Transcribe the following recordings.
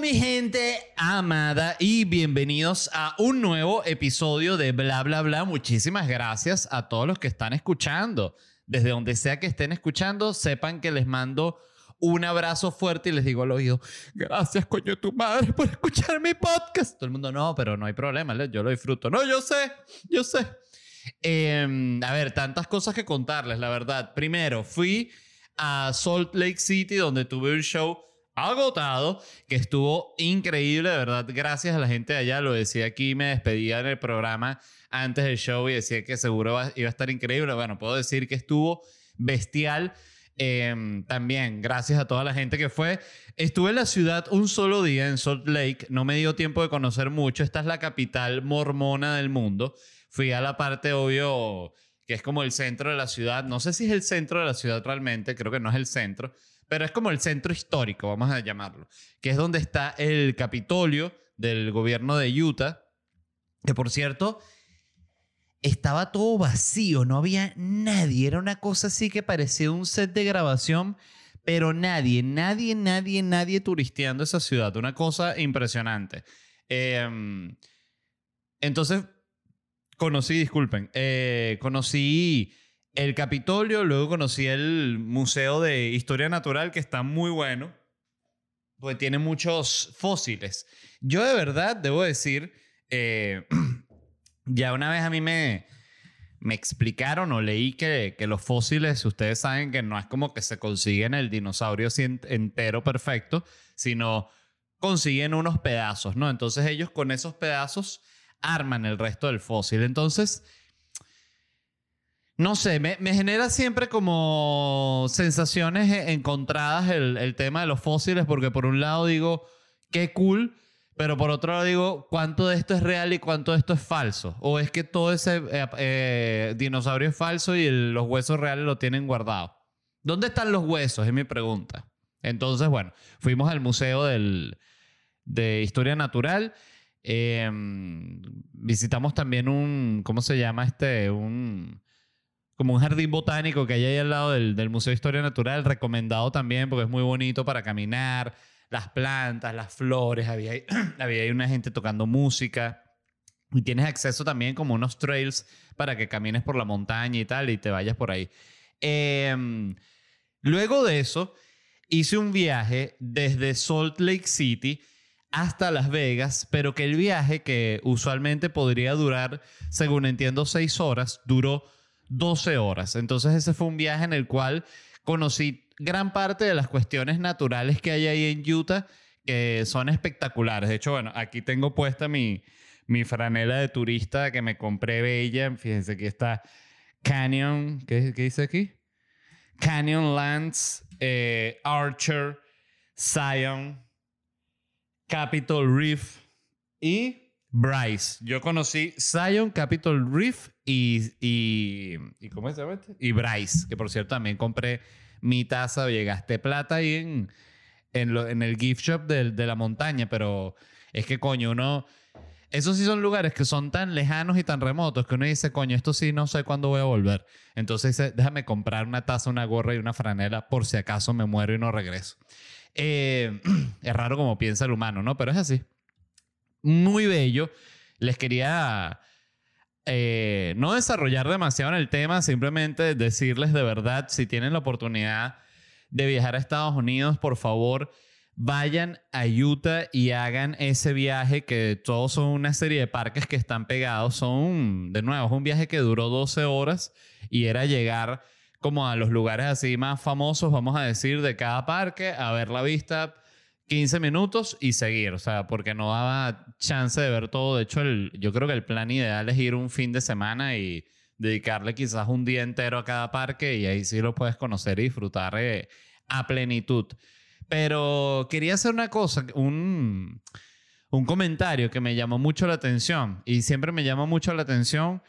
Mi gente amada y bienvenidos a un nuevo episodio de Bla Bla Bla. Muchísimas gracias a todos los que están escuchando. Desde donde sea que estén escuchando, sepan que les mando un abrazo fuerte y les digo al oído, gracias coño tu madre por escuchar mi podcast. Todo el mundo no, pero no hay problema, yo lo disfruto. No, yo sé, yo sé. Em, a ver, tantas cosas que contarles, la verdad. Primero, fui a Salt Lake City donde tuve un show agotado, que estuvo increíble, de verdad, gracias a la gente de allá, lo decía aquí, me despedía en el programa antes del show y decía que seguro iba a estar increíble, bueno, puedo decir que estuvo bestial. Em, también, gracias a toda la gente que fue. Estuve en la ciudad un solo día, en Salt Lake. No me dio tiempo de conocer mucho. Esta es la capital mormona del mundo. Fui a la parte, obvio, que es como el centro de la ciudad. No sé si es el centro de la ciudad realmente, creo que no es el centro, pero es como el centro histórico, vamos a llamarlo, que es donde está el Capitolio del gobierno de Utah, que por cierto, estaba todo vacío, no había nadie, era una cosa así que parecía un set de grabación, pero nadie, nadie, nadie, nadie turisteando esa ciudad, una cosa impresionante. Em, entonces, conocí, disculpen, eh, conocí el Capitolio, luego conocí el Museo de Historia Natural, que está muy bueno, porque tiene muchos fósiles. Yo de verdad debo decir, eh, ya una vez a mí me, me explicaron o leí que, que, los fósiles, ustedes saben que no es como que se consiguen el dinosaurio entero perfecto, sino consiguen unos pedazos, ¿no? Entonces ellos con esos pedazos arman el resto del fósil. Entonces no sé, me, genera siempre como sensaciones e, encontradas el, el, tema de los fósiles, porque por un lado digo, qué cool, pero por otro lado digo, ¿cuánto de esto es real y cuánto de esto es falso? ¿O es que todo ese eh, eh, dinosaurio es falso y los huesos reales lo tienen guardado? ¿Dónde están los huesos? Es mi pregunta. Entonces, bueno, fuimos al Museo del, de Historia Natural. Em, visitamos también un, ¿cómo se llama este? Un como un jardín botánico que hay ahí al lado del, Museo de Historia Natural, recomendado también porque es muy bonito para caminar, las plantas, las flores, había, había ahí una gente tocando música y tienes acceso también como unos trails para que camines por la montaña y tal y te vayas por ahí. Em, luego de eso, hice un viaje desde Salt Lake City hasta Las Vegas, pero que el viaje, que usualmente podría durar, según entiendo, seis horas, duró 12 horas. Entonces ese fue un viaje en el cual conocí gran parte de las cuestiones naturales que hay ahí en Utah que son espectaculares. De hecho, bueno, aquí tengo puesta mi, mi franela de turista que me compré bella. Fíjense, aquí está Canyon, ¿qué, dice aquí? Canyon Lands, eh, Archer, Zion, Capitol Reef y Bryce. Yo conocí Zion, Capitol Reef y, y, ¿cómo se llama este? Y Bryce, que por cierto también compré mi taza, llegaste plata ahí en, en, en el gift shop de, de, la montaña, pero es que coño, uno... Esos sí son lugares que son tan lejanos y tan remotos que uno dice, coño, esto sí no sé cuándo voy a volver. Entonces dice, déjame comprar una taza, una gorra y una franela por si acaso me muero y no regreso. Eh, es raro como piensa el humano, ¿no? Pero es así muy bello. Les quería eh, no desarrollar demasiado en el tema, simplemente decirles de verdad, si tienen la oportunidad de viajar a Estados Unidos, por favor, vayan a Utah y hagan ese viaje que todos son una serie de parques que están pegados. Son, de nuevo, es un viaje que duró 12 horas y era llegar como a los lugares así más famosos, vamos a decir, de cada parque, a ver la vista 15 minutos y seguir, o sea, porque no daba chance de ver todo. De hecho, el, yo creo que el plan ideal es ir un fin de semana y dedicarle quizás un día entero a cada parque y ahí sí lo puedes conocer y disfrutar eh, a plenitud. Pero quería hacer una cosa, un, un comentario que me llamó mucho la atención y siempre me llama mucho la atención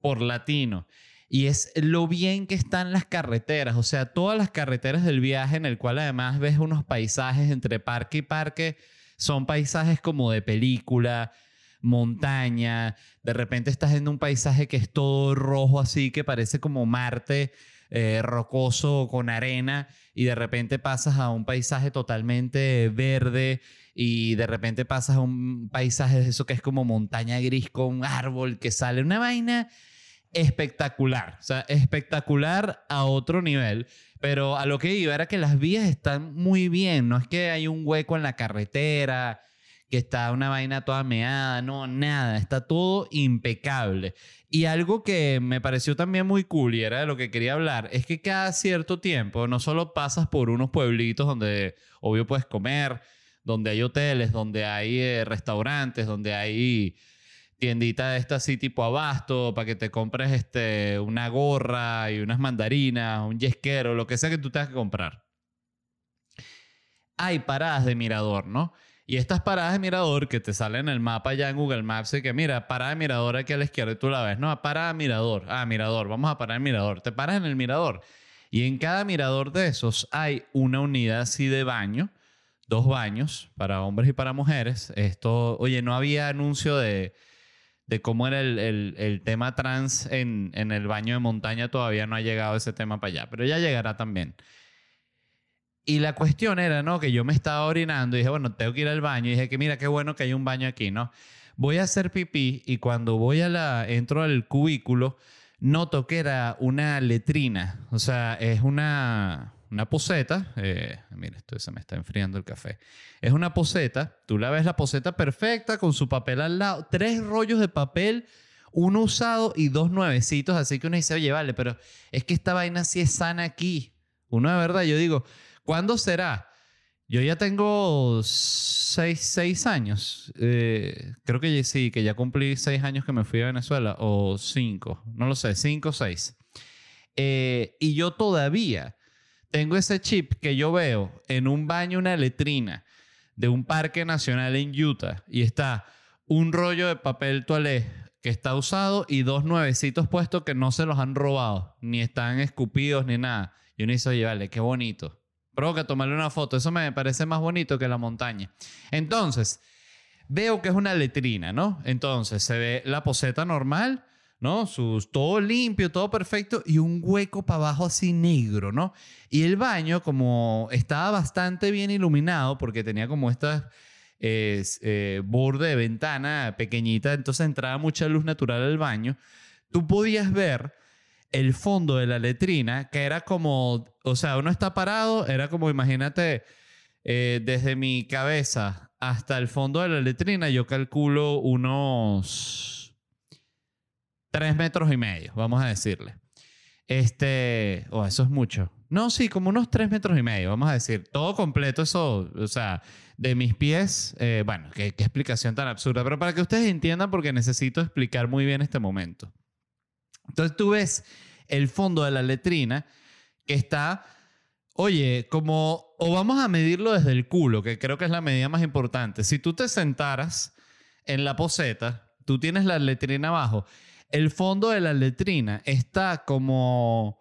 por latino. Y es lo bien que están las carreteras, o sea, todas las carreteras del viaje en el cual además ves unos paisajes entre parque y parque, son paisajes como de película, montaña, de repente estás en un paisaje que es todo rojo así, que parece como Marte, eh, rocoso con arena, y de repente pasas a un paisaje totalmente verde, y de repente pasas a un paisaje de eso que es como montaña gris con un árbol que sale una vaina espectacular, o sea, espectacular a otro nivel. Pero a lo que iba era que las vías están muy bien, no es que hay un hueco en la carretera, que está una vaina toda meada, no, nada, está todo impecable. Y algo que me pareció también muy cool y era de lo que quería hablar, es que cada cierto tiempo no solo pasas por unos pueblitos donde obvio puedes comer, donde hay hoteles, donde hay eh, restaurantes, donde hay tiendita esta así tipo abasto para que te compres este, una gorra y unas mandarinas, un yesquero, lo que sea que tú tengas que comprar. Hay paradas de mirador, ¿no? Y estas paradas de mirador que te salen en el mapa ya en Google Maps y que mira, parada de mirador aquí a la izquierda y tú la ves. No, parada de mirador. Ah, mirador. Vamos a parar en mirador. Te paras en el mirador. Y en cada mirador de esos hay una unidad así de baño. Dos baños para hombres y para mujeres. Esto, oye, no había anuncio de de cómo era el, el, tema trans en, en, el baño de montaña, todavía no ha llegado ese tema para allá, pero ya llegará también. Y la cuestión era, ¿no? Que yo me estaba orinando y dije, bueno, tengo que ir al baño. Y dije que mira, qué bueno que hay un baño aquí, ¿no? Voy a hacer pipí y cuando voy a la, entro al cubículo, noto que era una letrina. O sea, es una, una poseta. Eh, mira, esto se me está enfriando el café. Es una poseta. Tú la ves la poseta perfecta con su papel al lado. Tres rollos de papel, uno usado y dos nuevecitos. Así que uno dice, oye, vale, pero es que esta vaina sí es sana aquí. Uno de verdad, yo digo, ¿cuándo será? Yo ya tengo seis, seis años. Eh, creo que sí, que ya cumplí seis años que me fui a Venezuela. O cinco. No lo sé, cinco o seis. Eh, y yo todavía tengo ese chip que yo veo en un baño, una letrina de un parque nacional en Utah y está un rollo de papel toalé que está usado y dos nuevecitos puestos que no se los han robado, ni están escupidos ni nada. Y uno dice, oye, vale, qué bonito. Provoca tomarle una foto. Eso me parece más bonito que la montaña. Entonces, veo que es una letrina, ¿no? Entonces, se ve la poseta normal ¿no? Sus, todo limpio, todo perfecto y un hueco para abajo así negro, ¿no? Y el baño, como estaba bastante bien iluminado, porque tenía como esta eh, borde de ventana pequeñita, entonces entraba mucha luz natural al baño, tú podías ver el fondo de la letrina, que era como, o sea, uno está parado, era como, imagínate, eh, desde mi cabeza hasta el fondo de la letrina, yo calculo unos tres metros y medio, vamos a decirle. Este, o oh, eso es mucho. No, sí, como unos tres metros y medio, vamos a decir. Todo completo, eso, o sea, de mis pies, eh, bueno, qué, qué explicación tan absurda, pero para que ustedes entiendan, porque necesito explicar muy bien este momento. Entonces tú ves el fondo de la letrina que está, oye, como, o vamos a medirlo desde el culo, que creo que es la medida más importante. Si tú te sentaras en la poseta, tú tienes la letrina abajo el fondo de la letrina está como,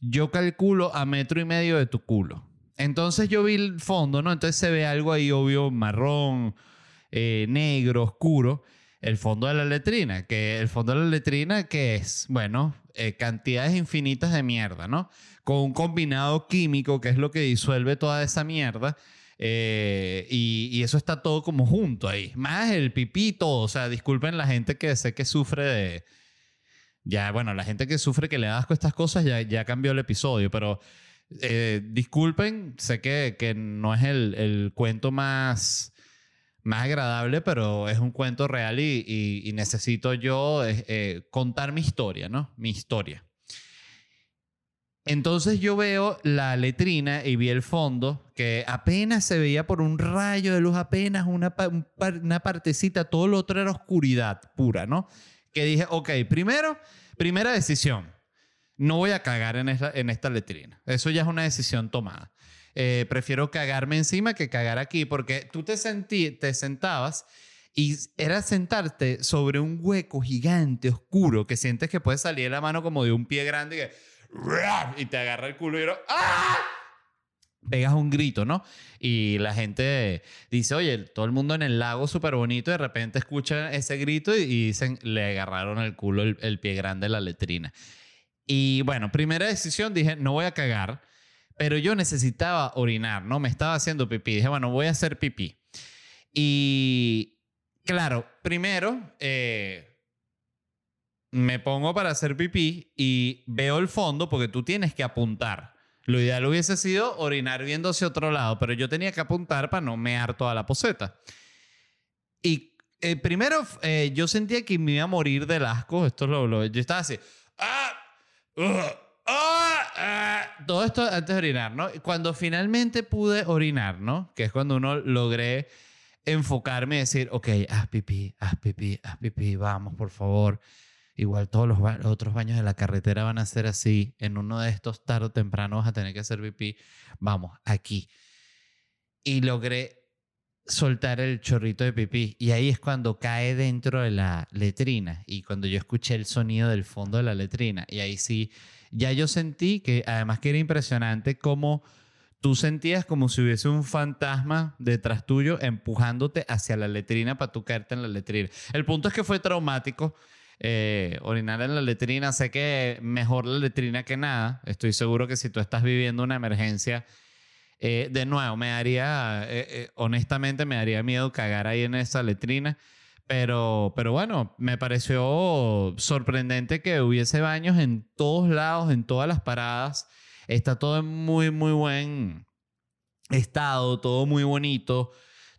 yo calculo, a metro y medio de tu culo. Entonces yo vi el fondo, ¿no? Entonces se ve algo ahí, obvio, marrón, eh, negro, oscuro. El fondo de la letrina, que el fondo de la letrina, que es, bueno, eh, cantidades infinitas de mierda, ¿no? Con un combinado químico, que es lo que disuelve toda esa mierda eh, y, eso está todo como junto ahí. Más el pipito, o sea, disculpen la gente que sé que sufre de... Ya, bueno, la gente que sufre que le da asco estas cosas ya, ya cambió el episodio, pero Eh, disculpen, sé que, que no es el, el cuento más, más agradable, pero es un cuento real y necesito yo eh, eh, contar mi historia, ¿no? Mi historia. Entonces yo veo la letrina y vi el fondo que apenas se veía por un rayo de luz, apenas una, una partecita, todo lo otro era oscuridad pura, ¿no? Que dije, ok, primero, primera decisión, no voy a cagar en esta, en esta letrina. Eso ya es una decisión tomada. Eh, prefiero cagarme encima que cagar aquí porque tú te, sentí, te sentabas y era sentarte sobre un hueco gigante, oscuro, que sientes que puede salir la mano como de un pie grande y que y te agarra el culo y era, ¡ah! pegas un grito, ¿no? Y la gente dice, oye, todo el mundo en el lago súper bonito, de repente escuchan ese grito y, dicen, le agarraron el culo el, el pie grande de la letrina. Y bueno, primera decisión, dije, no voy a cagar, pero yo necesitaba orinar, ¿no? Me estaba haciendo pipí. Dije, bueno, voy a hacer pipí. Y claro, primero... eh, me pongo para hacer pipí y veo el fondo porque tú tienes que apuntar. Lo ideal hubiese sido orinar viendo hacia otro lado, pero yo tenía que apuntar para no mear toda la poseta. Y eh, primero eh, yo sentía que me iba a morir del asco. Esto lo, lo- yo estaba así. ¡Ah! ¡Ah! ¡Ah! Todo esto antes de orinar, ¿no? Cuando finalmente pude orinar, ¿no? Que es cuando uno logré enfocarme y decir, ok, haz pipí, haz pipí, haz pipí, vamos, por favor. Igual todos los, ba- otros baños de la carretera van a ser así. En uno de estos tarde o temprano vas a tener que hacer pipí. Vamos, aquí. Y logré soltar el chorrito de pipí. Y ahí es cuando cae dentro de la letrina. Y cuando yo escuché el sonido del fondo de la letrina. Y ahí sí, ya yo sentí que además que era impresionante cómo tú sentías como si hubiese un fantasma detrás tuyo empujándote hacia la letrina para tú caerte en la letrina. El punto es que fue traumático. Eh, orinar en la letrina, sé que mejor la letrina que nada. Estoy seguro que si tú estás viviendo una emergencia, eh, de nuevo, me daría, eh, eh, honestamente, me daría miedo cagar ahí en esa letrina. Pero, pero bueno, me pareció sorprendente que hubiese baños en todos lados, en todas las paradas. Está todo en muy, muy buen estado, todo muy bonito,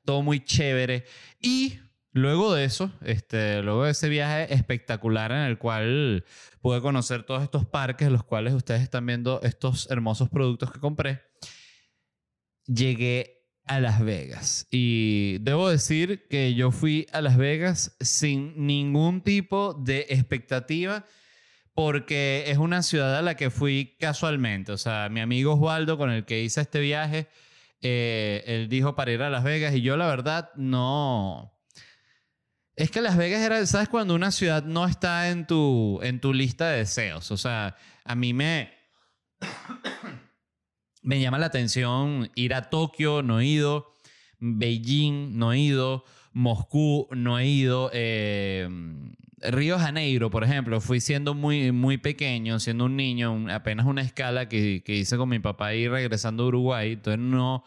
todo muy chévere. Y luego de eso, este, luego de ese viaje espectacular en el cual pude conocer todos estos parques, los cuales ustedes están viendo estos hermosos productos que compré, llegué a Las Vegas. Y debo decir que yo fui a Las Vegas sin ningún tipo de expectativa porque es una ciudad a la que fui casualmente. O sea, mi amigo Osvaldo, con el que hice este viaje, eh, él dijo para ir a Las Vegas y yo la verdad no... Es que Las Vegas era, ¿sabes? Cuando una ciudad no está en tu, en tu lista de deseos. O sea, a mí me... me llama la atención ir a Tokio, no he ido. Beijing, no he ido. Moscú, no he ido. eh, Río Janeiro, por ejemplo, fui siendo muy, muy pequeño, siendo un niño, apenas una escala que, que hice con mi papá y regresando a Uruguay. Entonces no...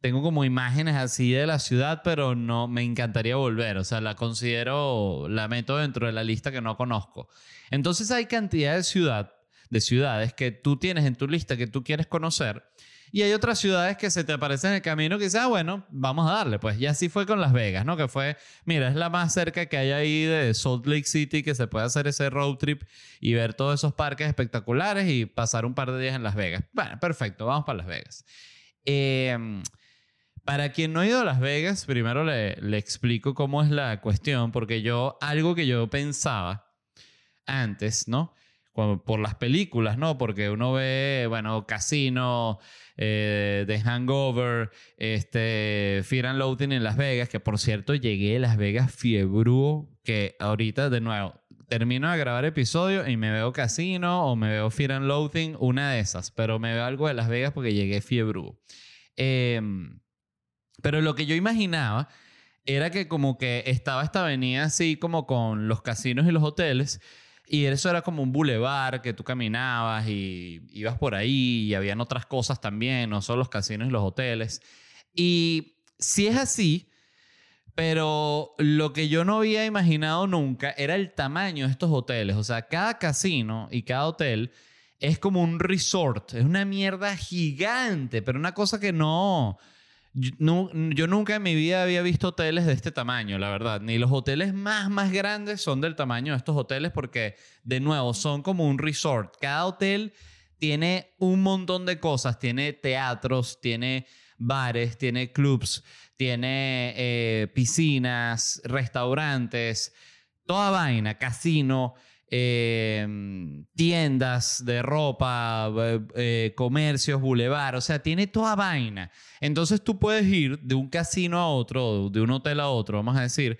Tengo como imágenes así de la ciudad, pero no me encantaría volver. O sea, la considero, la meto dentro de la lista que no conozco. Entonces hay cantidad de ciudad, de ciudades que tú tienes en tu lista que tú quieres conocer. Y hay otras ciudades que se te aparecen en el camino que dices, ah, bueno, vamos a darle. Pues ya así fue con Las Vegas, ¿no? Que fue, mira, es la más cerca que hay ahí de Salt Lake City, que se puede hacer ese road trip y ver todos esos parques espectaculares y pasar un par de días en Las Vegas. Bueno, perfecto, vamos para Las Vegas. Eh, para quien no ha ido a Las Vegas, primero le, le explico cómo es la cuestión, porque yo, algo que yo pensaba antes, ¿no? Por las películas, ¿no? Porque uno ve, bueno, Casino, eh, The Hangover, este, Fear and Loathing en Las Vegas, que por cierto llegué a Las Vegas fiebrúo, que ahorita de nuevo termino de grabar episodio y me veo Casino o me veo Fear and Loathing, una de esas, pero me veo algo de Las Vegas porque llegué fiebrúo. Em, pero lo que yo imaginaba era que como que estaba esta avenida así como con los casinos y los hoteles y eso era como un bulevar que tú caminabas y ibas por ahí y habían otras cosas también, no solo los casinos y los hoteles. Y si es así, pero lo que yo no había imaginado nunca era el tamaño de estos hoteles. O sea, cada casino y cada hotel es como un resort. Es una mierda gigante, pero una cosa que no... Yo, nunca en mi vida había visto hoteles de este tamaño, la verdad. Ni los hoteles más, más grandes son del tamaño de estos hoteles porque, de nuevo, son como un resort. Cada hotel tiene un montón de cosas. Tiene teatros, tiene bares, tiene clubs, tiene eh, piscinas, restaurantes, toda vaina, casino, eh, tiendas de ropa, eh, eh, comercios, bulevar, o sea, tiene toda vaina. Entonces tú puedes ir de un casino a otro, de un hotel a otro, vamos a decir,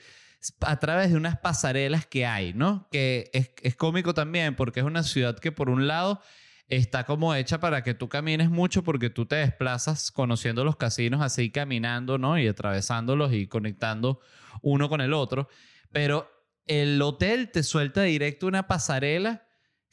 a través de unas pasarelas que hay, ¿no? Que es, es cómico también porque es una ciudad que por un lado está como hecha para que tú camines mucho porque tú te desplazas conociendo los casinos así caminando, ¿no? Y atravesándolos y conectando uno con el otro. Pero el hotel te suelta directo una pasarela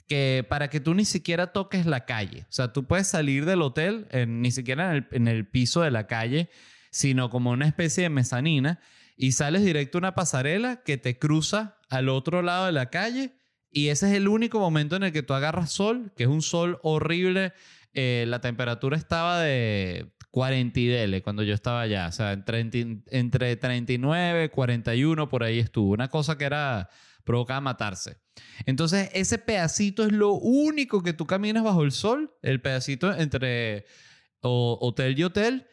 que para que tú ni siquiera toques la calle. O sea, tú puedes salir del hotel en- ni siquiera en el, piso de la calle, sino como una especie de mezanina y sales directo una pasarela que te cruza al otro lado de la calle y ese es el único momento en el que tú agarras sol, que es un sol horrible. Eh, la temperatura estaba de 40 y dele cuando yo estaba allá. O sea, entre, entre 39, 41, por ahí estuvo. Una cosa que era provocaba matarse. Entonces, ese pedacito es lo único que tú caminas bajo el sol, el pedacito entre hotel y hotel.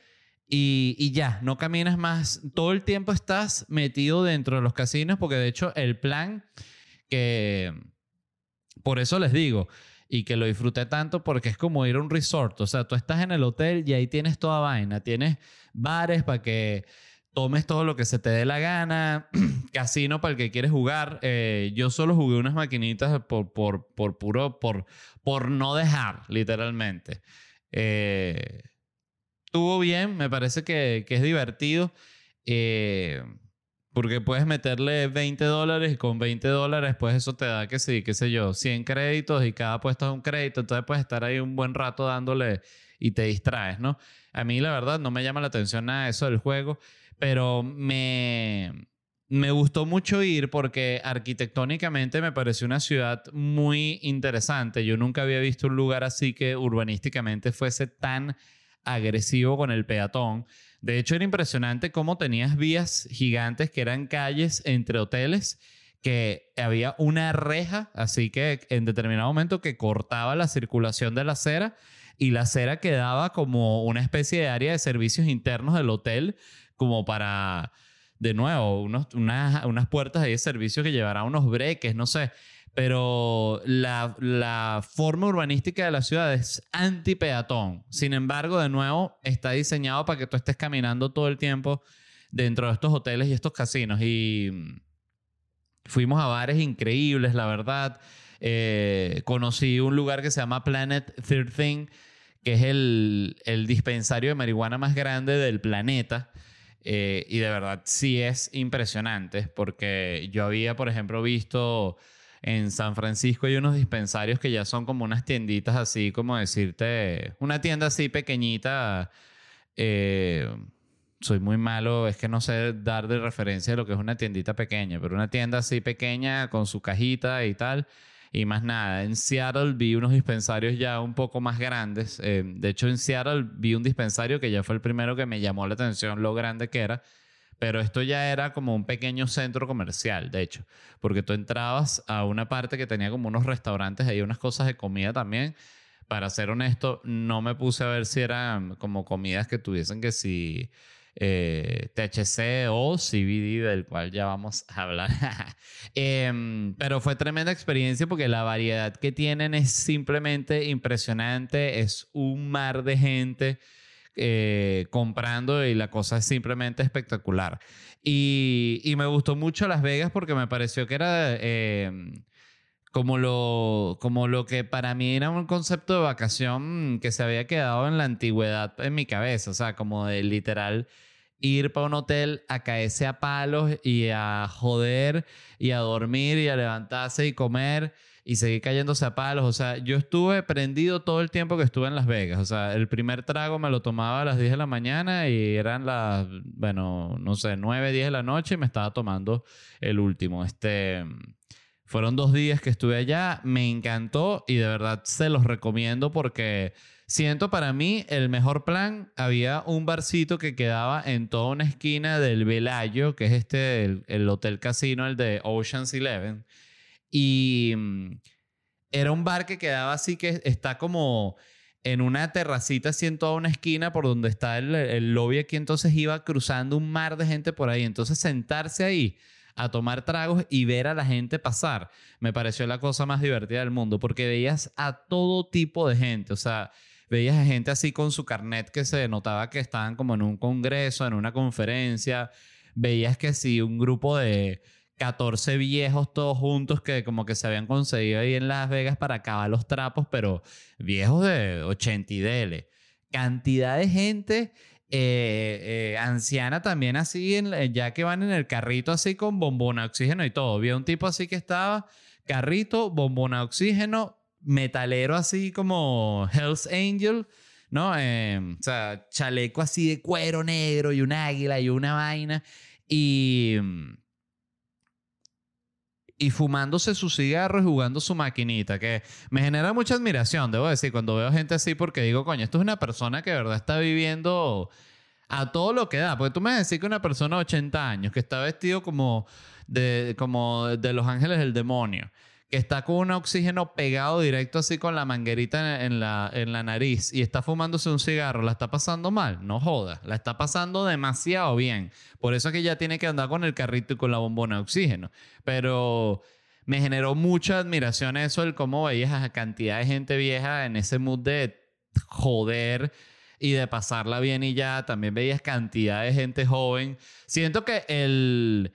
Y, y ya, no caminas más. Todo el tiempo estás metido dentro de los casinos porque de hecho el plan que... Por eso les digo, y que lo disfruté tanto porque es como ir a un resort. O sea, tú estás en el hotel y ahí tienes toda vaina. Tienes bares para que tomes todo lo que se te dé la gana, casino para el que quieres jugar. Eh, yo solo jugué unas maquinitas por, por, por puro, por, por no dejar, literalmente. Eh, estuvo bien, me parece que, que es divertido. eh, porque puedes meterle 20 dólares y con 20 dólares, pues eso te da que sí, qué sé yo, 100 créditos y cada puesto es un crédito. Entonces puedes estar ahí un buen rato dándole y te distraes, ¿no? A mí, la verdad, no me llama la atención nada eso del juego, pero me, me gustó mucho ir porque arquitectónicamente me pareció una ciudad muy interesante. Yo nunca había visto un lugar así que urbanísticamente fuese tan agresivo con el peatón. De hecho, era impresionante cómo tenías vías gigantes que eran calles entre hoteles, que había una reja, así que en determinado momento que cortaba la circulación de la acera y la acera quedaba como una especie de área de servicios internos del hotel, como para, de nuevo, unas, unas puertas de servicios que llevarán unos breques, no sé. Pero la, la forma urbanística de la ciudad es anti-peatón. Sin embargo, de nuevo, está diseñado para que tú estés caminando todo el tiempo dentro de estos hoteles y estos casinos. Y mm, fuimos a bares increíbles, la verdad. Eh, conocí un lugar que se llama Planet 13, que es el, el dispensario de marihuana más grande del planeta. Eh, y de verdad sí es impresionante, porque yo había, por ejemplo, visto en San Francisco hay unos dispensarios que ya son como unas tienditas así, como decirte, una tienda así pequeñita. eh, soy muy malo, es que no sé dar de referencia lo que es una tiendita pequeña, pero una tienda así pequeña con su cajita y tal. Y más nada, en Seattle vi unos dispensarios ya un poco más grandes. Eh, de hecho, en Seattle vi un dispensario que ya fue el primero que me llamó la atención lo grande que era. Pero esto ya era como un pequeño centro comercial, de hecho. Porque tú entrabas a una parte que tenía como unos restaurantes ahí, unas cosas de comida también. Para ser honesto, no me puse a ver si eran como comidas que tuviesen que si eh, THC o CBD, del cual ya vamos a hablar. Em, pero fue tremenda experiencia porque la variedad que tienen es simplemente impresionante. Es un mar de gente eh, comprando y la cosa es simplemente espectacular. Y, y me gustó mucho Las Vegas porque me pareció que era em, como, lo, como lo que para mí era un concepto de vacación que se había quedado en la antigüedad en mi cabeza. O sea, como de literal ir para un hotel a caerse a palos y a joder y a dormir y a levantarse y comer y seguir cayéndose a palos. O sea, yo estuve prendido todo el tiempo que estuve en Las Vegas. O sea, el primer trago me lo tomaba a las 10 de la mañana y eran las, bueno, no sé, 9, 10 de la noche y me estaba tomando el último. Este, Fueron dos días que estuve allá, me encantó y de verdad se los recomiendo porque siento para mí el mejor plan. Había un barcito que quedaba en toda una esquina del Velayo, que es este, el hotel casino, el de Ocean's Eleven. Y mm, era un bar que quedaba así que está como en una terracita así en toda una esquina por donde está el, el lobby aquí. Entonces iba cruzando un mar de gente por ahí. Entonces sentarse ahí a tomar tragos y ver a la gente pasar me pareció la cosa más divertida del mundo porque veías a todo tipo de gente. O sea, veías a gente así con su carnet que se notaba que estaban como en un congreso, en una conferencia. Veías que sí, un grupo de 14 viejos todos juntos que como que se habían conseguido ahí en Las Vegas para acabar los trapos, pero viejos de 80 y dele. Cantidad de gente eh, eh, anciana también así, ya que van en el carrito así con bombona oxígeno y todo. Vi un tipo así que estaba carrito, bombona oxígeno, metalero así como Hell's Angel, ¿no? Em, o sea, chaleco así de cuero negro y un águila y una vaina. Y y fumándose su cigarro y jugando su maquinita, que me genera mucha admiración, debo decir, cuando veo gente así, porque digo, coño, esto es una persona que de verdad está viviendo a todo lo que da. Porque tú me decís que una persona de 80 años, que está vestido como de, como de los ángeles del demonio, que está con un oxígeno pegado directo así con la manguerita en, la, en la nariz y está fumándose un cigarro, ¿la está pasando mal? No joda, la está pasando demasiado bien. Por eso es que ya tiene que andar con el carrito y con la bombona de oxígeno. Pero me generó mucha admiración eso, el cómo veías a cantidad de gente vieja en ese mood de joder y de pasarla bien y ya. También veías cantidad de gente joven. Siento que el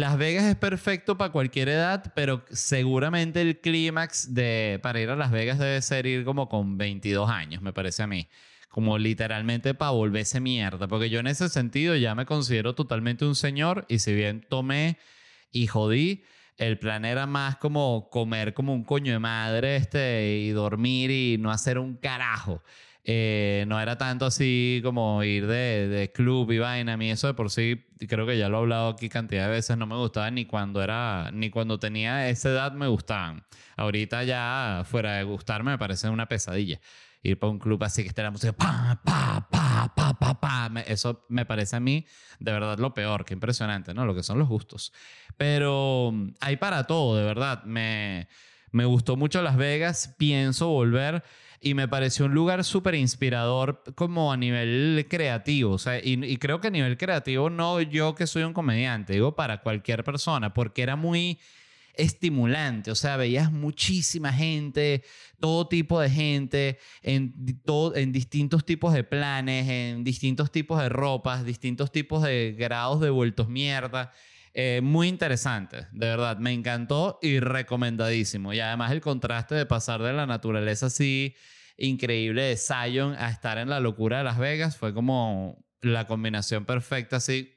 las Vegas es perfecto para cualquier edad, pero seguramente el clímax de para ir a Las Vegas debe ser ir como con 22 años, me parece a mí. Como literalmente para volverse mierda. Porque yo en ese sentido ya me considero totalmente un señor y si bien tomé y jodí, el plan era más como comer como un coño de madre este, y dormir y no hacer un carajo. Eh, no era tanto así como ir de, de, club y vaina. A mí eso de por sí, creo que ya lo he hablado aquí cantidad de veces, no me gustaba ni cuando era, ni cuando tenía esa edad me gustaban. Ahorita ya, fuera de gustarme, me parece una pesadilla. Ir para un club así que esté la música, pa, pa, pa, pa, pa, pa. Eso me parece a mí de verdad lo peor, qué impresionante, ¿no? Lo que son los gustos. Pero hay para todo, de verdad. Me, me gustó mucho Las Vegas, pienso volver y me pareció un lugar súper inspirador como a nivel creativo. O sea, y, creo que a nivel creativo no yo que soy un comediante, digo para cualquier persona, porque era muy estimulante, o sea, veías muchísima gente, todo tipo de gente, en, todo, en distintos tipos de planes, en distintos tipos de ropas, distintos tipos de grados de vueltos mierda. Eh, muy interesante, de verdad, me encantó y recomendadísimo. Y además el contraste de pasar de la naturaleza así increíble de Zion a estar en la locura de Las Vegas fue como la combinación perfecta, así.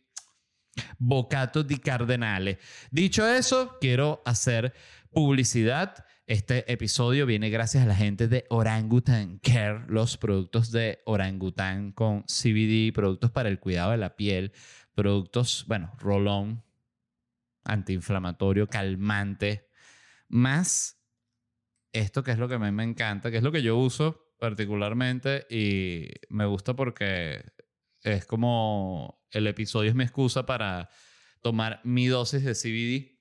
Bocato di Cardenale. Dicho eso, quiero hacer publicidad. Este episodio viene gracias a la gente de Orangutan Care, los productos de Orangutan con CBD, productos para el cuidado de la piel, productos, bueno, rolón, antiinflamatorio, calmante, más esto que es lo que a mí me encanta, que es lo que yo uso particularmente y me gusta porque es como el episodio es mi excusa para tomar mi dosis de CBD.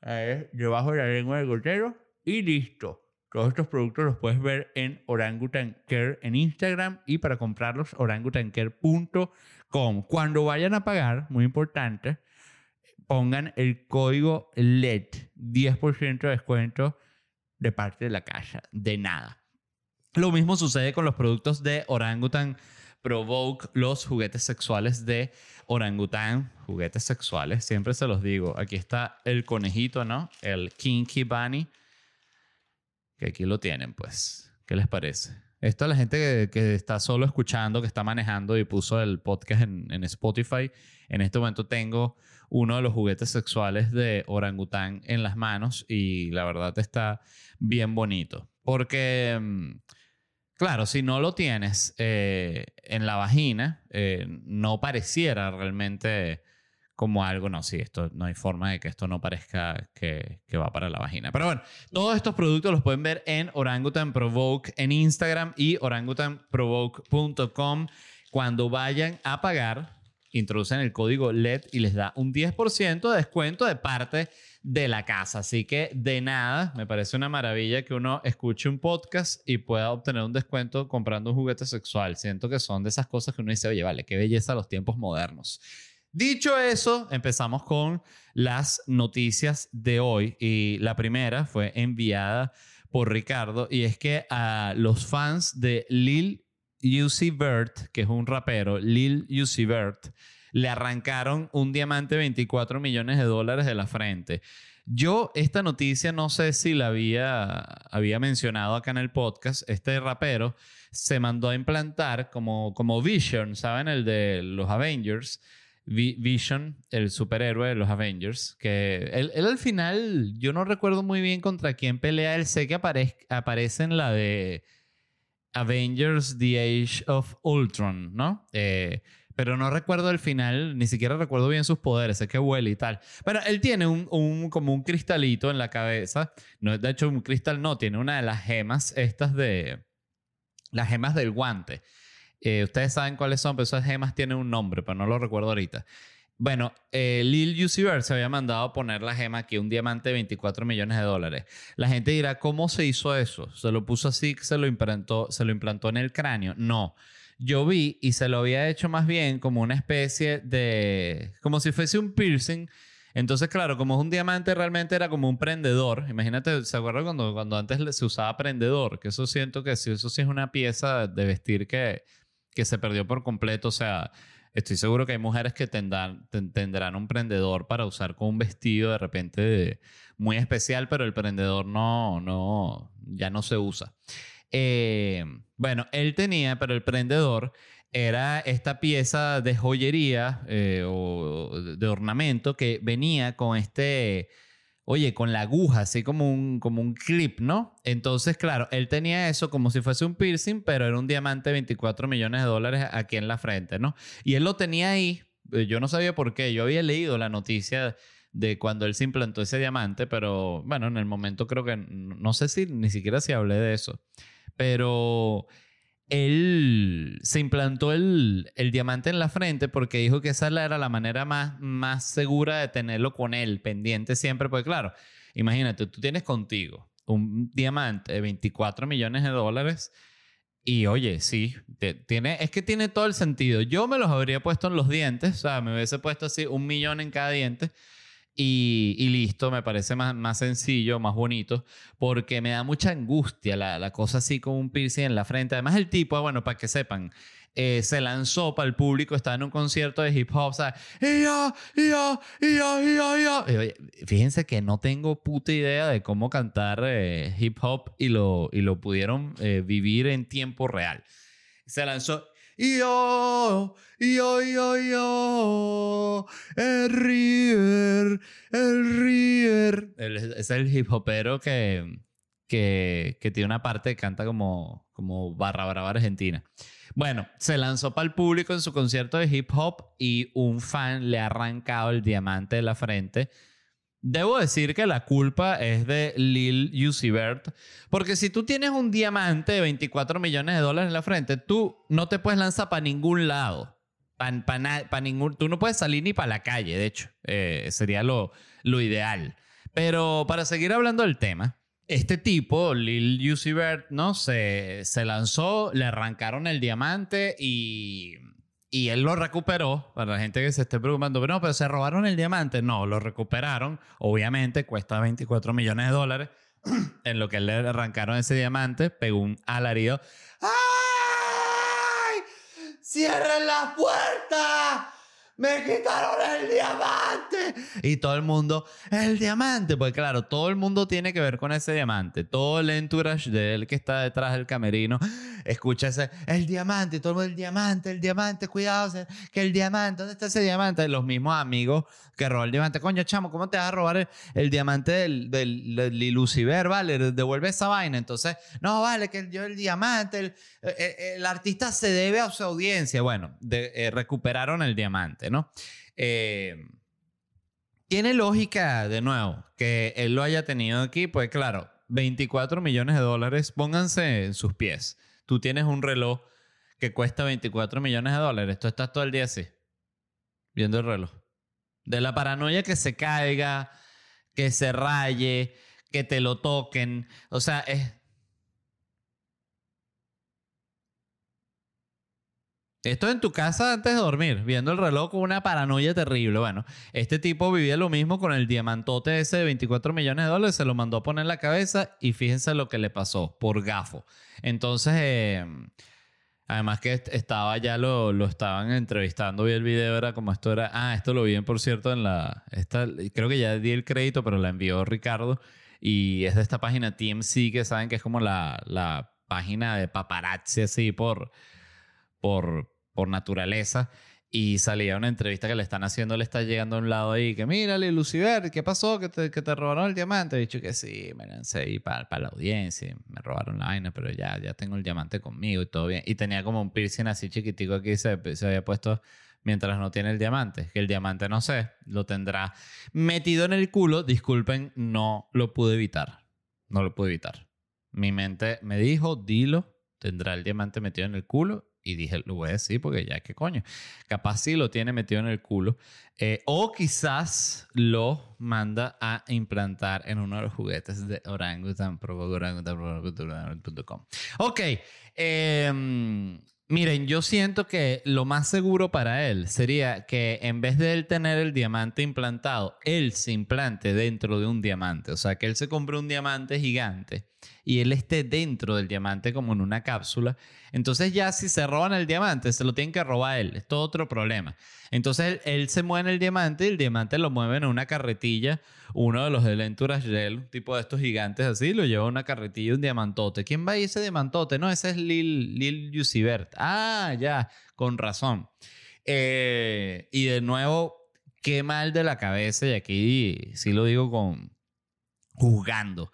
Ver, yo bajo la lengua del gotero y listo. Todos estos productos los puedes ver en Orangutan Care en Instagram y para comprarlos orangutancare.com. Cuando vayan a pagar, muy importante, pongan el código LED, 10% de descuento de parte de la casa. De nada. Lo mismo sucede con los productos de Orangutan Provoke, los juguetes sexuales de Orangutan. Juguetes sexuales, siempre se los digo. Aquí está el conejito, ¿no? El Kinky Bunny. Que aquí lo tienen, pues. ¿Qué les parece? Esto a la gente que, está solo escuchando, que está manejando y puso el podcast en, Spotify. En este momento tengo uno de los juguetes sexuales de orangután en las manos y la verdad está bien bonito. Porque, mm, claro, si no lo tienes eh, en la vagina, eh, no pareciera realmente como algo, no, sí, esto no hay forma de que esto no parezca que, va para la vagina. Pero bueno, todos estos productos los pueden ver en Orangutan Provoke en Instagram y orangutanprovoke.com. Cuando vayan a pagar, introducen el código LED y les da un 10% de descuento de parte de la casa. Así que de nada, me parece una maravilla que uno escuche un podcast y pueda obtener un descuento comprando un juguete sexual. Siento que son de esas cosas que uno dice, oye, vale, qué belleza los tiempos modernos. Dicho eso, empezamos con las noticias de hoy y la primera fue enviada por Ricardo y es que a los fans de Lil Uzi Vert, que es un rapero, Lil Uzi Vert, le arrancaron un diamante 24 millones de dólares de la frente. Yo esta noticia no sé si la había, había mencionado acá en el podcast. Este rapero se mandó a implantar como, como Vision, ¿saben? El de los Avengers. Vision, el superhéroe de los Avengers, que él, al final, yo no recuerdo muy bien contra quién pelea, él sé que aparece en la de Avengers The Age of Ultron, ¿no? Eh, pero no recuerdo el final, ni siquiera recuerdo bien sus poderes, sé que huele y tal. Pero él tiene un, como un cristalito en la cabeza, no, de hecho un cristal no, tiene una de las gemas estas de, las gemas del guante. Eh, ustedes saben cuáles son, pero esas gemas tienen un nombre, pero no lo recuerdo ahorita. Bueno, eh, Lil Uzi se había mandado a poner la gema aquí, un diamante de 24 millones de dólares. La gente dirá, ¿cómo se hizo eso? ¿Se lo puso así, se lo implantó, se lo implantó en el cráneo? No. Yo vi y se lo había hecho más bien como una especie de. como si fuese un piercing. Entonces, claro, como es un diamante, realmente era como un prendedor. Imagínate, ¿se acuerdan cuando, cuando antes se usaba prendedor? Que eso siento que sí, eso sí es una pieza de vestir que, que se perdió por completo. O sea, estoy seguro que hay mujeres que tendrán, tendrán un prendedor para usar con un vestido de repente muy especial, pero el prendedor no, no, ya no se usa. Eh, bueno, él tenía, pero el prendedor era esta pieza de joyería eh, o de ornamento que venía con este, oye, con la aguja, así como un, como un clip, ¿no? Entonces, claro, él tenía eso como si fuese un piercing, pero era un diamante de 24 millones de dólares aquí en la frente, ¿no? Y él lo tenía ahí, eh, yo no sabía por qué, yo había leído la noticia de cuando él se implantó ese diamante, pero bueno, en el momento creo que, no sé si ni siquiera si hablé de eso pero él se implantó el, diamante en la frente porque dijo que esa era la manera más, más segura de tenerlo con él, pendiente siempre, porque claro, imagínate, tú tienes contigo un diamante de 24 millones de dólares y oye, sí, tiene, es que tiene todo el sentido. Yo me los habría puesto en los dientes, o sea, me hubiese puesto así un millón en cada diente y, listo, me parece más, más sencillo, más bonito, porque me da mucha angustia la, la, cosa así con un piercing en la frente. Además, el tipo, ah, bueno, para que sepan, eh, se lanzó para el público, estaba en un concierto de hip hop, o sea, fíjense que no tengo puta idea de cómo cantar eh, hip hop y lo, y lo pudieron eh, vivir en tiempo real. Se lanzó, yo, yo, yo, yo, el River, el River. es el hip hopero que, que, que, tiene una parte que canta como, como barra brava argentina. Bueno, se lanzó para el público en su concierto de hip hop y un fan le ha arrancado el diamante de la frente Debo decir que la culpa es de Lil Uzi porque si tú tienes un diamante de 24 millones de dólares en la frente, tú no te puedes lanzar para ningún lado. Para ningún, tú no puedes salir ni para la calle, de hecho. Eh, sería lo, lo ideal. Pero para seguir hablando del tema, este tipo, Lil Uzi ¿no? Se, se lanzó, le arrancaron el diamante y y él lo recuperó, para la gente que se esté preocupando, pero no, pero se robaron el diamante. No, lo recuperaron. Obviamente cuesta 24 millones de dólares. en lo que le arrancaron ese diamante, pegó un alarido. ¡Ay! ¡Cierren la puerta! ¡Me quitaron el diamante! Y todo el mundo, el diamante. Pues claro, todo el mundo tiene que ver con ese diamante. Todo el entourage de él que está detrás del camerino escucha ese, el diamante. Todo el mundo, el diamante, el diamante, cuidado, que el diamante, ¿dónde está ese diamante? Los mismos amigos que roban el diamante. Coño, chamo, ¿cómo te vas a robar el, diamante del, del, Vale, devuelve esa vaina. Entonces, no, vale, que yo el diamante, el, el, artista se debe a su audiencia. Bueno, de, eh, recuperaron el diamante. ¿No? Eh, tiene lógica, de nuevo, que él lo haya tenido aquí, pues claro, 24 millones de dólares, pónganse en sus pies. Tú tienes un reloj que cuesta 24 millones de dólares, tú estás todo el día así, viendo el reloj. De la paranoia que se caiga, que se raye, que te lo toquen. O sea, es, Esto en tu casa antes de dormir, viendo el reloj con una paranoia terrible. Bueno, este tipo vivía lo mismo con el diamantote ese de 24 millones de dólares, se lo mandó a poner en la cabeza y fíjense lo que le pasó por gafo. Entonces, eh, además que estaba ya lo, lo, estaban entrevistando, vi el video, era como esto era, ah, esto lo vi por cierto en la, esta, creo que ya di el crédito, pero la envió Ricardo y es de esta página TMC que saben que es como la, la página de paparazzi así por por, por naturaleza. Y salía una entrevista que le están haciendo, le está llegando a un lado ahí, que mírale, Lucifer, ¿qué pasó? ¿Que te, que te robaron el diamante? He dicho que sí, me lancé ahí para, para la audiencia, me robaron la vaina, pero ya, ya tengo el diamante conmigo y todo bien. Y tenía como un piercing así chiquitico aquí, se, se había puesto mientras no tiene el diamante. Que el diamante, no sé, lo tendrá metido en el culo. Disculpen, no lo pude evitar. No lo pude evitar. Mi mente me dijo, dilo, tendrá el diamante metido en el culo y dije, lo voy a decir porque ya qué coño. Capaz sí lo tiene metido en el culo. Eh, o quizás lo manda a implantar en uno de los juguetes de orangutan. Ok. Eh, Miren, yo siento que lo más seguro para él sería que en vez de él tener el diamante implantado, él se implante dentro de un diamante. O sea, que él se compre un diamante gigante y él esté dentro del diamante como en una cápsula. Entonces ya si se roban el diamante, se lo tienen que robar él. Es todo otro problema. Entonces él, se mueve en el diamante y el diamante lo mueve en una carretilla. Uno de los de Entourage Gel, tipo de estos gigantes así, lo lleva una carretilla un diamantote. ¿Quién va a ese diamantote? No, ese es Lil, Lil Yusibert. Ah, ya, con razón. Eh, y de nuevo, qué mal de la cabeza, y aquí sí lo digo con juzgando.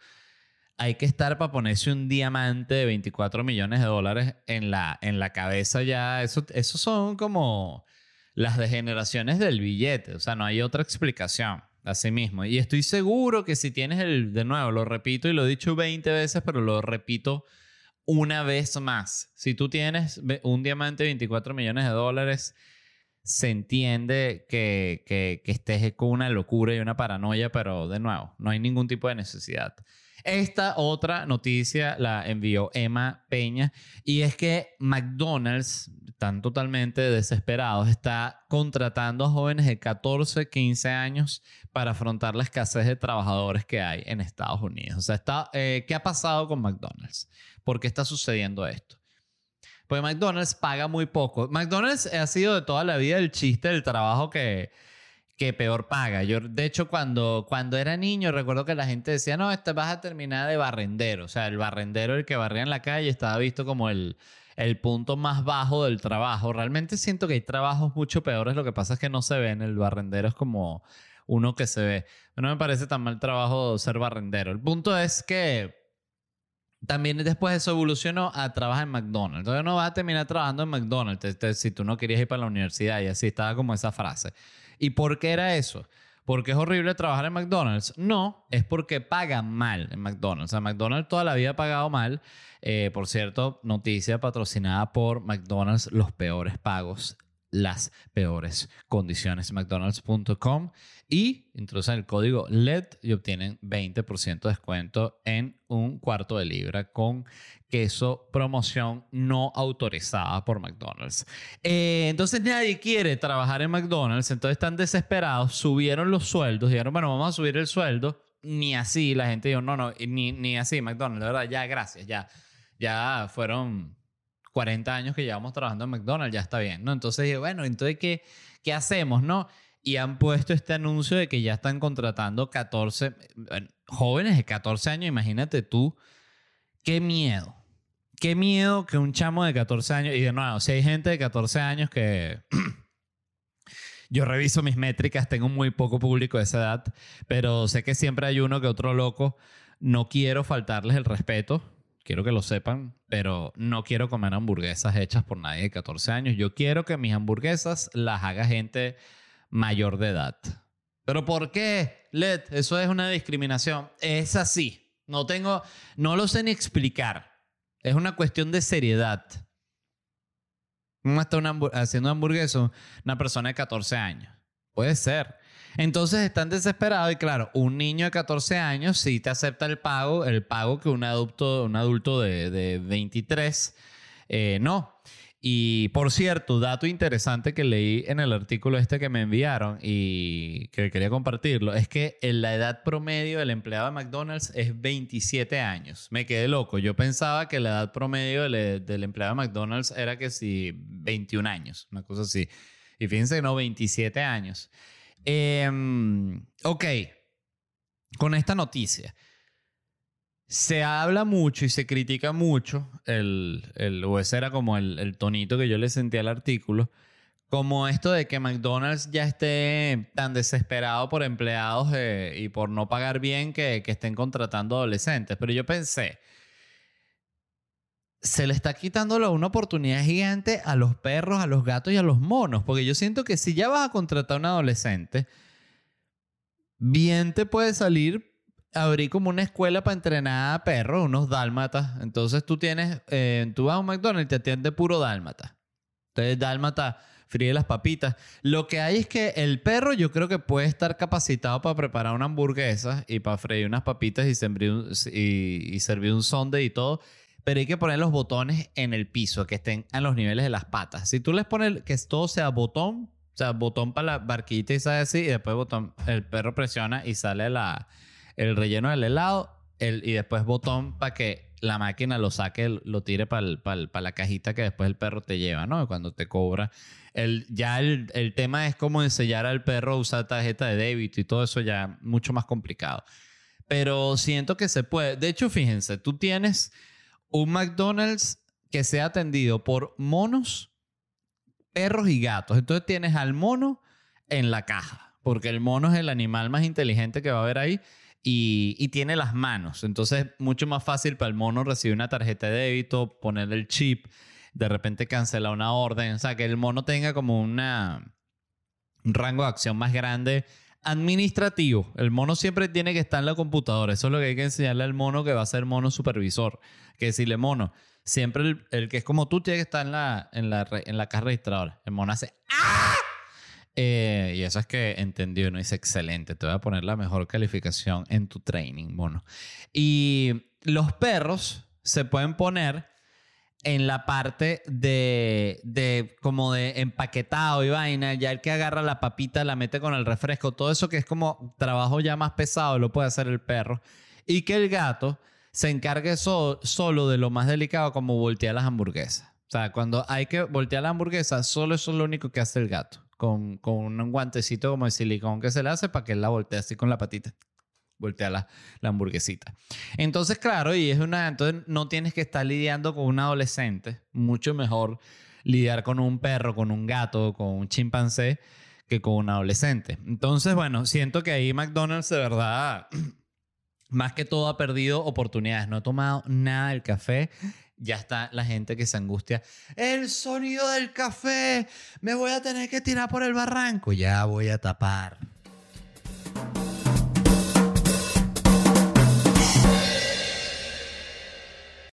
Hay que estar para ponerse un diamante de 24 millones de dólares en la, en la cabeza ya. Eso, eso son como las degeneraciones del billete. O sea, no hay otra explicación. Así mismo. Y estoy seguro que si tienes el, de nuevo, lo repito y lo he dicho 20 veces, pero lo repito una vez más. Si tú tienes un diamante de 24 millones de dólares, se entiende que, que, que estés con una locura y una paranoia, pero de nuevo, no hay ningún tipo de necesidad. Esta otra noticia la envió Emma Peña y es que McDonald's, están totalmente desesperados, está contratando a jóvenes de 14, 15 años para afrontar la escasez de trabajadores que hay en Estados Unidos. O sea, eh, ¿qué ha pasado con McDonald's? ¿Por qué está sucediendo esto? Pues McDonald's paga muy poco. McDonald's ha sido de toda la vida el chiste del trabajo que, que peor paga. Yo, de hecho, cuando, cuando era niño, recuerdo que la gente decía, no, este vas a terminar de barrendero. O sea, el barrendero, el que barría en la calle, estaba visto como el, el punto más bajo del trabajo. Realmente siento que hay trabajos mucho peores. Lo que pasa es que no se ven. El barrendero es como uno que se ve. No me parece tan mal trabajo ser barrendero. El punto es que también después eso evolucionó a trabajar en McDonald's. Entonces no vas a terminar trabajando en McDonald's si tú no querías ir para la universidad y así estaba como esa frase. ¿Y por qué era eso? ¿Porque es horrible trabajar en McDonald's? No, es porque pagan mal en McDonald's. O sea, McDonald's toda la vida ha pagado mal. Eh, por cierto, noticia patrocinada por McDonald's, los peores pagos las peores condiciones. McDonald's.com y introducen el código LED y obtienen 20% de descuento en un cuarto de libra con queso promoción no autorizada por McDonald's. Eh, entonces nadie quiere trabajar en McDonald's, entonces están desesperados, subieron los sueldos, dijeron, bueno, vamos a subir el sueldo. Ni así, la gente dijo, no, no, ni, ni así, McDonald's, de verdad, ya, gracias, ya, ya fueron 40 años que llevamos trabajando en McDonald's, ya está bien, ¿no? Entonces dije, bueno, entonces, ¿qué, qué hacemos, no? Y han puesto este anuncio de que ya están contratando 14 jóvenes de 14 años, imagínate tú, qué miedo. Qué miedo que un chamo de 14 años, y de nuevo, si hay gente de 14 años que yo reviso mis métricas, tengo muy poco público de esa edad, pero sé que siempre hay uno que otro loco. No quiero faltarles el respeto, quiero que lo sepan, pero no quiero comer hamburguesas hechas por nadie de 14 años. Yo quiero que mis hamburguesas las haga gente mayor de edad. ¿Pero por qué, Led? Eso es una discriminación. Es así. No tengo, no lo sé ni explicar. Es una cuestión de seriedad. ¿Cómo está una haciendo hamburguesa una persona de 14 años? Puede ser. Entonces están desesperados y claro, un niño de 14 años sí te acepta el pago, el pago que un adulto, un adulto de, de 23 eh, no. Y por cierto, dato interesante que leí en el artículo este que me enviaron y que quería compartirlo, es que en la edad promedio del empleado de McDonald's es 27 años. Me quedé loco. Yo pensaba que la edad promedio del, del empleado de McDonald's era que si 21 años, una cosa así. Y fíjense, no, 27 años. Em, ok, con esta noticia. Se habla mucho y se critica mucho, el, el, o ese era como el, el tonito que yo le sentí al artículo, como esto de que McDonald's ya esté tan desesperado por empleados eh, y por no pagar bien que, que estén contratando adolescentes. Pero yo pensé, se le está quitando una oportunidad gigante a los perros, a los gatos y a los monos. Porque yo siento que si ya vas a contratar a un adolescente, bien te puede salir abrir como una escuela para entrenar a perros, unos dálmatas. Entonces tú tienes, eh, tú vas a un McDonald's y te atiende puro dálmata. Entonces dálmata fríe las papitas. Lo que hay es que el perro yo creo que puede estar capacitado para preparar una hamburguesa y para freír unas papitas y y, servir un sundae y todo. Pero hay que poner los botones en el piso, que estén a los niveles de las patas. Si tú les pones que todo sea botón, o sea, botón para la barquita y sale así, y después botón, el perro presiona y sale la, el relleno del helado, el, y después botón para que la máquina lo saque, lo tire para la cajita que después el perro te lleva, ¿no? Cuando te cobra. El, ya el, el tema es cómo enseñar al perro a usar tarjeta de débito y todo eso ya mucho más complicado. Pero siento que se puede. De hecho, fíjense, tú tienes un McDonald's que sea atendido por monos, perros y gatos. Entonces tienes al mono en la caja, porque el mono es el animal más inteligente que va a haber ahí y, tiene las manos. Entonces mucho más fácil para el mono recibir una tarjeta de débito, poner el chip, de repente cancelar una orden. O sea, que el mono tenga como una, un rango de acción más grande administrativo. El mono siempre tiene que estar en la computadora. Eso es lo que hay que enseñarle al mono que va a ser mono supervisor. Que decirle, mono, siempre el, que es como tú tiene que estar en la, en la, en la caja registradora. El mono hace ¡Ah! Eh, y eso es que entendió, ¿no? Dice, excelente, te voy a poner la mejor calificación en tu training, mono. Y los perros se pueden poner en la parte de, de como de empaquetado y vaina, ya el que agarra la papita, la mete con el refresco, todo eso que es como trabajo ya más pesado lo puede hacer el perro. Y que el gato se encargue so- solo de lo más delicado como voltear las hamburguesas. O sea, cuando hay que voltear la hamburguesa, solo eso es lo único que hace el gato. Con, con un guantecito como de silicón que se le hace para que él la voltee así con la patita. Voltea la, la hamburguesita. Entonces, claro, y es una. Entonces, no tienes que estar lidiando con un adolescente. Mucho mejor lidiar con un perro, con un gato, con un chimpancé que con un adolescente. Entonces, bueno, siento que ahí McDonald's de verdad, más que todo, ha perdido oportunidades. No he tomado nada del café. Ya está la gente que se angustia. El sonido del café. Me voy a tener que tirar por el barranco. Ya voy a tapar.